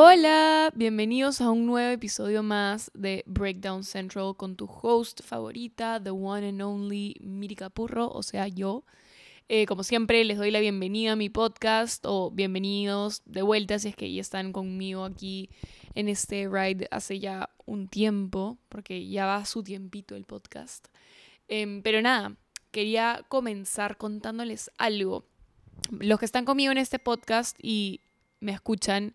Hola, bienvenidos a un nuevo episodio más de Breakdown Central con tu host favorita, the one and only Miri Capurro, o sea, yo. Eh, como siempre, les doy la bienvenida a mi podcast o bienvenidos de vuelta si es que ya están conmigo aquí en este ride hace ya un tiempo, porque ya va su tiempito el podcast. Em, pero nada, quería comenzar contándoles algo. Los que están conmigo en este podcast y me escuchan,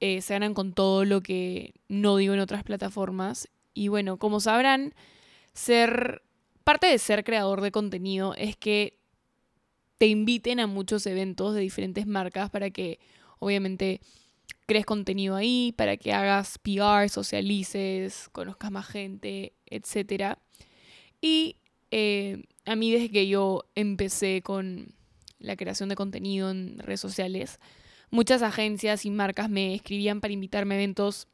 eh, se ganan con todo lo que no digo en otras plataformas. Y bueno, como sabrán, ser parte de ser creador de contenido es que te inviten a muchos eventos de diferentes marcas para que obviamente crees contenido ahí, para que hagas PR, socialices, conozcas más gente, etc. Y eh, a mí desde que yo empecé con la creación de contenido en redes sociales, muchas agencias y marcas me escribían para invitarme a eventos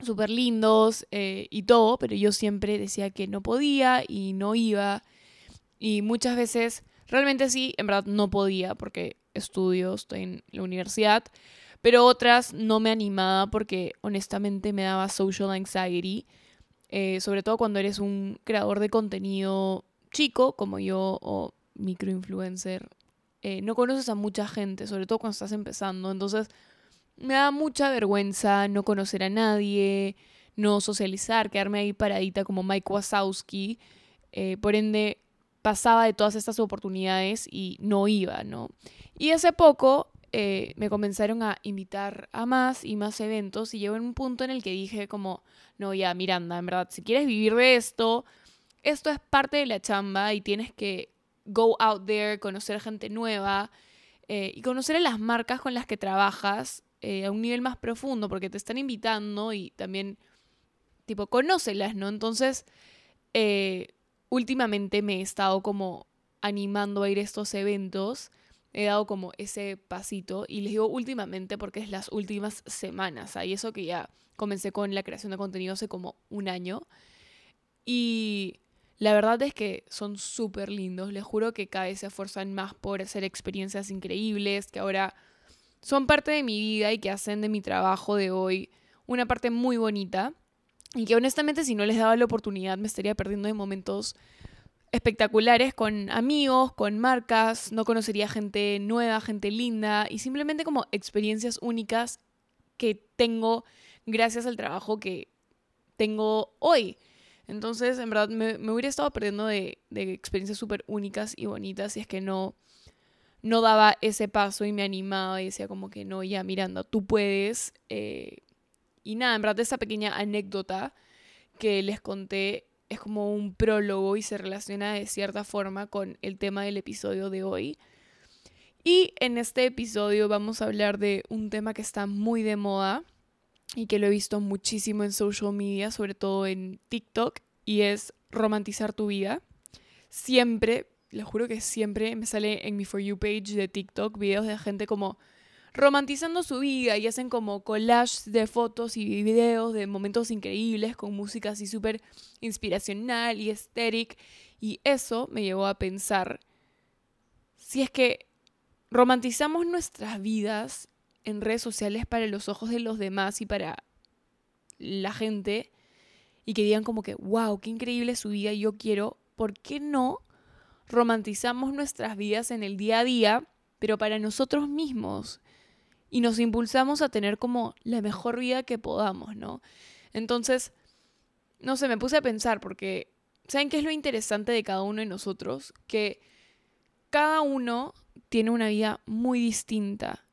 súper lindos eh, y todo, pero yo siempre decía que no podía y no iba. Y muchas veces, realmente sí, en verdad no podía porque estudio, estoy en la universidad, pero otras no me animaba porque honestamente me daba social anxiety, eh, sobre todo cuando eres un creador de contenido chico como yo o microinfluencer eh, no conoces a mucha gente, sobre todo cuando estás empezando. Entonces, me da mucha vergüenza no conocer a nadie, no socializar, quedarme ahí paradita como Mike Wazowski. Eh, por ende, pasaba de todas estas oportunidades y no iba, ¿no? Y hace poco eh, me comenzaron a invitar a más y más eventos y llegó en un punto en el que dije como, no, ya, Miranda, en verdad, si quieres vivir de esto, esto es parte de la chamba y tienes que go out there, conocer gente nueva eh, y conocer a las marcas con las que trabajas eh, a un nivel más profundo, porque te están invitando y también, tipo, conócelas, ¿no? Entonces, eh, últimamente me he estado como animando a ir a estos eventos. He dado como ese pasito y les digo últimamente porque es las últimas semanas. Y eso que ya comencé con la creación de contenido hace como un año. Y la verdad es que son súper lindos. Les juro que cada vez se esfuerzan más por hacer experiencias increíbles, que ahora son parte de mi vida y que hacen de mi trabajo de hoy una parte muy bonita. Y que honestamente si no les daba la oportunidad me estaría perdiendo de momentos espectaculares con amigos, con marcas, no conocería gente nueva, gente linda y simplemente como experiencias únicas que tengo gracias al trabajo que tengo hoy. Entonces, en verdad, me, hubiera estado perdiendo de, experiencias súper únicas y bonitas si es que no, no daba ese paso y me animaba y decía como que no, ya Miranda, tú puedes. Eh, y nada, en verdad, esa pequeña anécdota que les conté es como un prólogo y se relaciona de cierta forma con el tema del episodio de hoy. Y en este episodio vamos a hablar de un tema que está muy de moda y que lo he visto muchísimo en social media, sobre todo en TikTok, y es romantizar tu vida. Siempre, les juro que siempre me sale en mi For You page de TikTok videos de gente como romantizando su vida y hacen como collages de fotos y videos de momentos increíbles con música así súper inspiracional y estética. Y eso me llevó a pensar si es que romantizamos nuestras vidas en redes sociales para los ojos de los demás y para la gente y que digan como que, wow, qué increíble su vida, yo quiero, ¿por qué no romantizamos nuestras vidas en el día a día, pero para nosotros mismos? Y nos impulsamos a tener como la mejor vida que podamos, ¿no? Entonces, no sé, me puse a pensar porque, ¿saben qué es lo interesante de cada uno de nosotros? Que cada uno tiene una vida muy distinta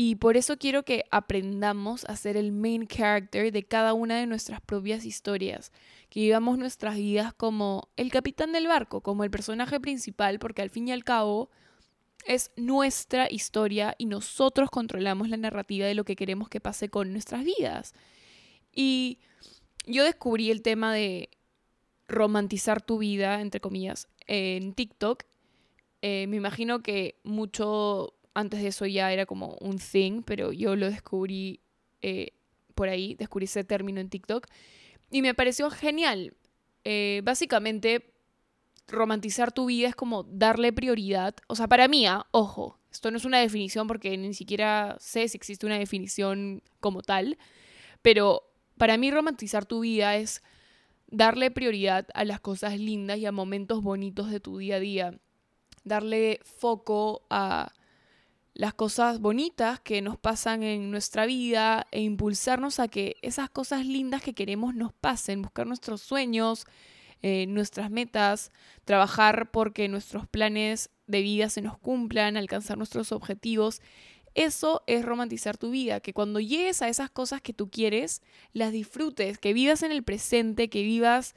y por eso quiero que aprendamos a ser el main character de cada una de nuestras propias historias, que vivamos nuestras vidas como el capitán del barco, como el personaje principal, porque al fin y al cabo es nuestra historia y nosotros controlamos la narrativa de lo que queremos que pase con nuestras vidas. Y yo descubrí el tema de romantizar tu vida, entre comillas, en TikTok. Eh, me imagino que mucho antes de eso ya era como un thing, pero yo lo descubrí eh, por ahí, descubrí ese término en TikTok y me pareció genial. Eh, básicamente, romantizar tu vida es como darle prioridad, o sea, para mí, ah, ojo, Esto no es una definición porque ni siquiera sé si existe una definición como tal, pero para mí romantizar tu vida es darle prioridad a las cosas lindas y a momentos bonitos de tu día a día. Darle foco a las cosas bonitas que nos pasan en nuestra vida e impulsarnos a que esas cosas lindas que queremos nos pasen, buscar nuestros sueños, eh, nuestras metas, trabajar porque nuestros planes de vida se nos cumplan, alcanzar nuestros objetivos. Eso es romantizar tu vida, que cuando llegues a esas cosas que tú quieres, las disfrutes, que vivas en el presente, que vivas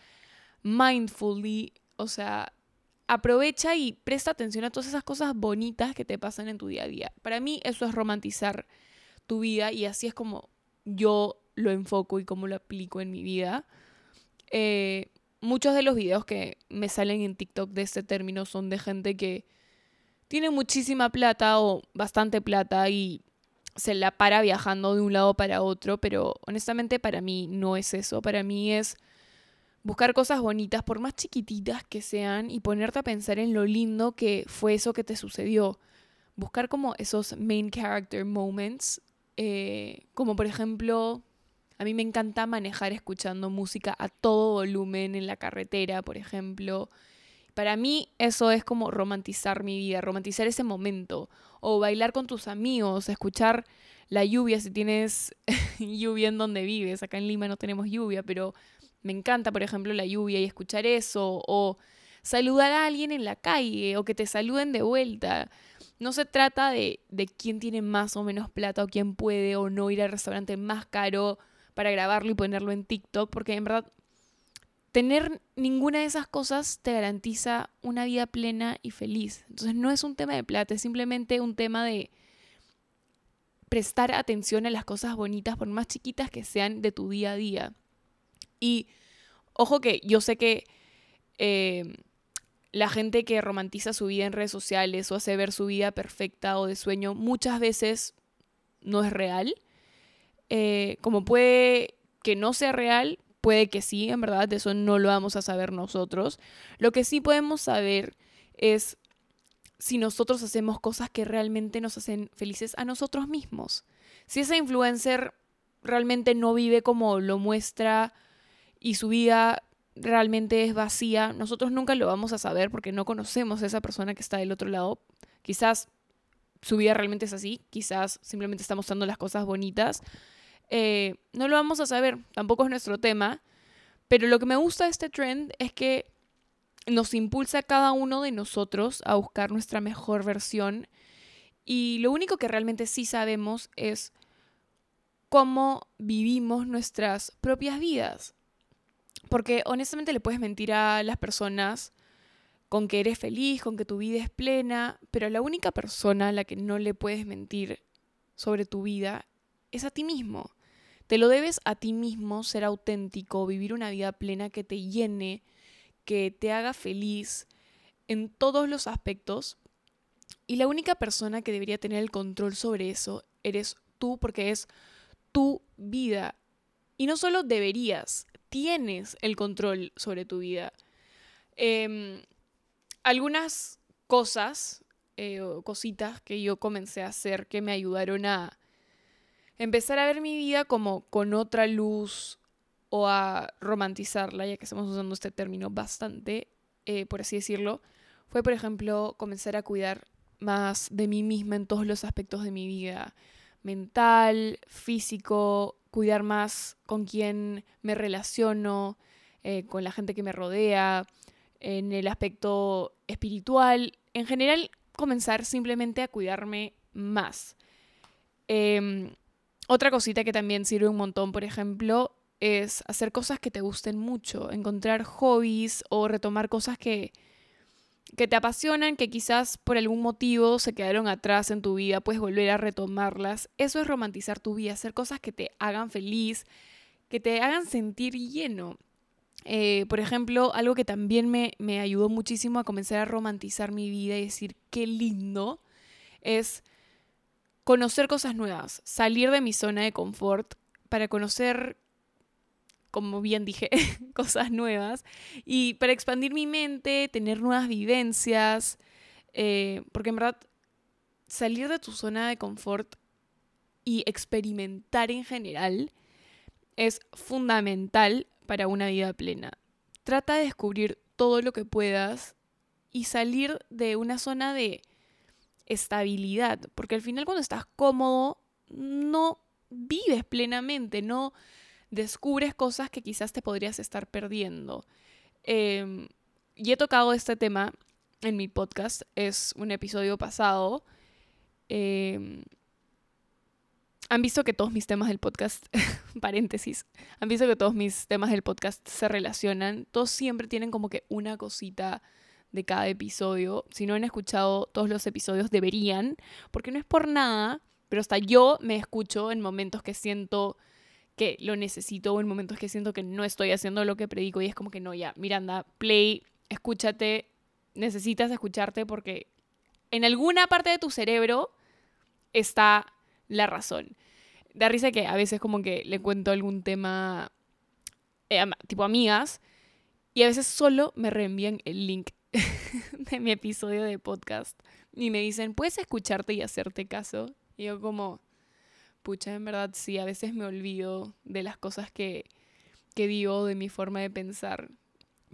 mindfully, o sea, aprovecha y presta atención a todas esas cosas bonitas que te pasan en tu día a día. Para mí eso es romantizar tu vida y así es como yo lo enfoco y cómo lo aplico en mi vida. Eh, muchos de los videos que me salen en TikTok de este término son de gente que tiene muchísima plata o bastante plata y se la para viajando de un lado para otro, pero honestamente para mí no es eso, para mí es buscar cosas bonitas, por más chiquititas que sean, y ponerte a pensar en lo lindo que fue eso que te sucedió. Buscar como esos main character moments, eh, como por ejemplo a mí me encanta manejar escuchando música a todo volumen en la carretera, por ejemplo. Para mí eso es como romantizar mi vida, romantizar ese momento. O bailar con tus amigos, escuchar la lluvia si tienes lluvia en donde vives. Acá en Lima no tenemos lluvia, pero me encanta, por ejemplo, la lluvia y escuchar eso. O saludar a alguien en la calle o que te saluden de vuelta. No se trata de, quién tiene más o menos plata o quién puede o no ir al restaurante más caro para grabarlo y ponerlo en TikTok, porque en verdad tener ninguna de esas cosas te garantiza una vida plena y feliz. Entonces no es un tema de plata, es simplemente un tema de prestar atención a las cosas bonitas, por más chiquitas que sean de tu día a día. Y ojo que yo sé que eh, la gente que romantiza su vida en redes sociales o hace ver su vida perfecta o de sueño muchas veces no es real. Eh, como puede que no sea real, puede que sí, en verdad, de eso no lo vamos a saber nosotros. Lo que sí podemos saber es si nosotros hacemos cosas que realmente nos hacen felices a nosotros mismos. Si ese influencer realmente no vive como lo muestra y su vida realmente es vacía, nosotros nunca lo vamos a saber porque no conocemos a esa persona que está del otro lado. Quizás su vida realmente es así, quizás simplemente está mostrando las cosas bonitas, eh, no lo vamos a saber, tampoco es nuestro tema, pero lo que me gusta de este trend es que nos impulsa a cada uno de nosotros a buscar nuestra mejor versión y lo único que realmente sí sabemos es cómo vivimos nuestras propias vidas. Porque honestamente le puedes mentir a las personas con que eres feliz, con que tu vida es plena, pero la única persona a la que no le puedes mentir sobre tu vida es a ti mismo. Te lo debes a ti mismo ser auténtico, vivir una vida plena que te llene, que te haga feliz en todos los aspectos. Y la única persona que debería tener el control sobre eso eres tú porque es tu vida. Y no solo deberías, tienes el control sobre tu vida. Em, algunas cosas eh, o cositas que yo comencé a hacer que me ayudaron a empezar a ver mi vida como con otra luz o a romantizarla, ya que estamos usando este término bastante, eh, por así decirlo, fue, por ejemplo, comenzar a cuidar más de mí misma en todos los aspectos de mi vida, mental, físico, cuidar más con quién me relaciono, eh, con la gente que me rodea, en el aspecto espiritual, en general comenzar simplemente a cuidarme más. Em, otra cosita que también sirve un montón, por ejemplo, es hacer cosas que te gusten mucho, encontrar hobbies o retomar cosas que, que te apasionan, que quizás por algún motivo se quedaron atrás en tu vida, puedes volver a retomarlas. Eso es romantizar tu vida, hacer cosas que te hagan feliz, que te hagan sentir lleno. Eh, por ejemplo, algo que también me, me ayudó muchísimo a comenzar a romantizar mi vida y decir qué lindo es conocer cosas nuevas, salir de mi zona de confort para conocer, como bien dije, cosas nuevas y para expandir mi mente, tener nuevas vivencias, eh, porque en verdad salir de tu zona de confort y experimentar en general es fundamental para una vida plena. Trata de descubrir todo lo que puedas y salir de una zona de estabilidad, porque al final cuando estás cómodo no vives plenamente, no descubres cosas que quizás te podrías estar perdiendo. Em, y he tocado este tema en mi podcast, es un episodio pasado. Em, han visto que todos mis temas del podcast, paréntesis, han visto que todos mis temas del podcast se relacionan. Todos siempre tienen como que una cosita de cada episodio. Si no han escuchado todos los episodios, deberían, porque no es por nada, pero hasta yo me escucho en momentos que siento que lo necesito o en momentos que siento que no estoy haciendo lo que predico y es como que no, ya, Miranda, play, escúchate, necesitas escucharte porque en alguna parte de tu cerebro está la razón. Da risa que a veces como que le cuento algún tema eh, tipo amigas y a veces solo me reenvían el link de mi episodio de podcast y me dicen, ¿puedes escucharte y hacerte caso? Y yo como, pucha, en verdad sí, a veces me olvido de las cosas que, que digo, de mi forma de pensar.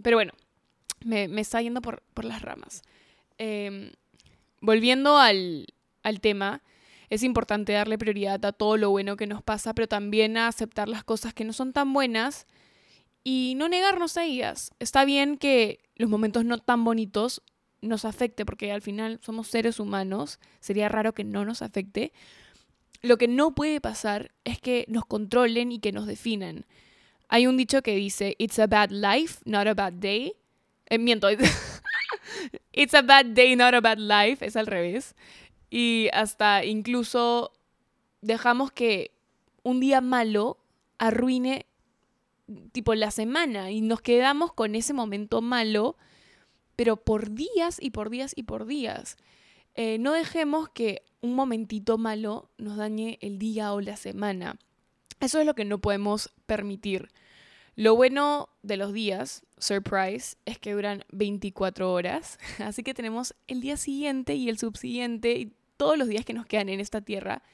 Pero bueno, me, está yendo por, las ramas. Em, volviendo al, al tema, es importante darle prioridad a todo lo bueno que nos pasa, pero también a aceptar las cosas que no son tan buenas y no negarnos a ellas. Está bien que los momentos no tan bonitos nos afecte, porque al final somos seres humanos, sería raro que no nos afecte. Lo que no puede pasar es que nos controlen y que nos definan. Hay un dicho que dice, It's a bad life, not a bad day. Eh, miento, It's a bad day, not a bad life, es al revés. Y hasta incluso dejamos que un día malo arruine tipo la semana y nos quedamos con ese momento malo, pero por días y por días y por días. Eh, no dejemos que un momentito malo nos dañe el día o la semana. Eso es lo que no podemos permitir. Lo bueno de los días, surprise, es que duran 24 horas, así que tenemos el día siguiente y el subsiguiente y todos los días que nos quedan en esta tierra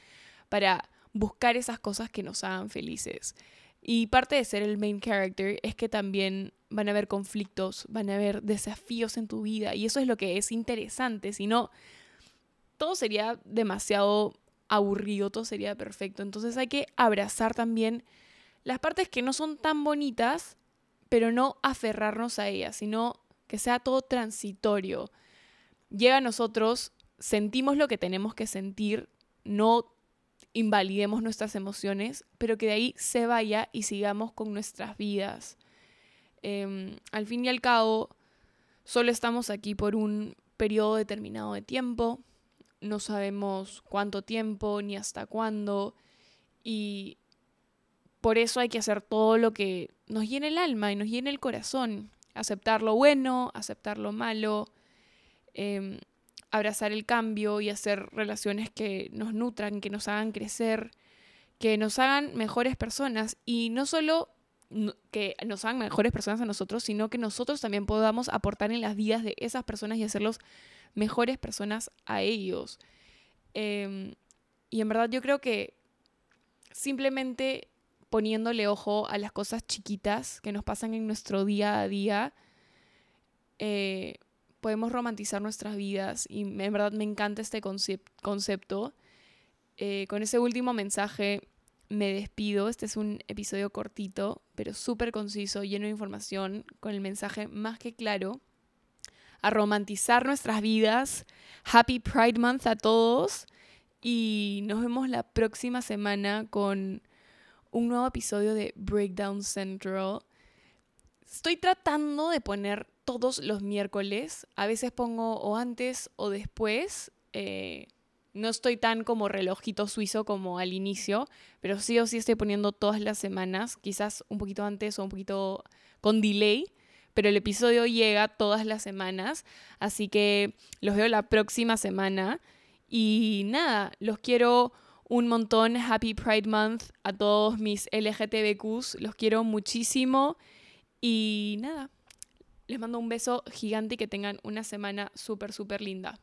para buscar esas cosas que nos hagan felices. Y parte de ser el main character es que también van a haber conflictos, van a haber desafíos en tu vida y eso es lo que es interesante, si no, todo sería demasiado aburrido, todo sería perfecto. Entonces hay que abrazar también las partes que no son tan bonitas, pero no aferrarnos a ellas, sino que sea todo transitorio. Llega a nosotros sentimos lo que tenemos que sentir, no invalidemos nuestras emociones, pero que de ahí se vaya y sigamos con nuestras vidas. Em, al fin y al cabo, solo estamos aquí por un periodo determinado de tiempo, no sabemos cuánto tiempo ni hasta cuándo, y por eso hay que hacer todo lo que nos llene el alma y nos llene el corazón, aceptar lo bueno, aceptar lo malo. Em, abrazar el cambio y hacer relaciones que nos nutran, que nos hagan crecer, que nos hagan mejores personas y no solo que nos hagan mejores personas a nosotros, sino que nosotros también podamos aportar en las vidas de esas personas y hacerlos mejores personas a ellos. Em, y en verdad yo creo que simplemente poniéndole ojo a las cosas chiquitas que nos pasan en nuestro día a día, eh, podemos romantizar nuestras vidas y en verdad me encanta este concepto. Eh, con ese último mensaje me despido. Este es un episodio cortito, pero súper conciso, lleno de información, con el mensaje más que claro. A romantizar nuestras vidas. Happy Pride Month a todos. Y nos vemos la próxima semana con un nuevo episodio de Breakdown Central. Estoy tratando de poner todos los miércoles. A veces pongo o antes o después. Eh, no estoy tan como relojito suizo como al inicio, pero sí o sí estoy poniendo todas las semanas, quizás un poquito antes o un poquito con delay, pero el episodio llega todas las semanas, así que los veo la próxima semana. Y nada, los quiero un montón. Happy Pride Month a todos mis LGTBQs, los quiero muchísimo. Y nada, les mando un beso gigante y que tengan una semana súper, súper linda.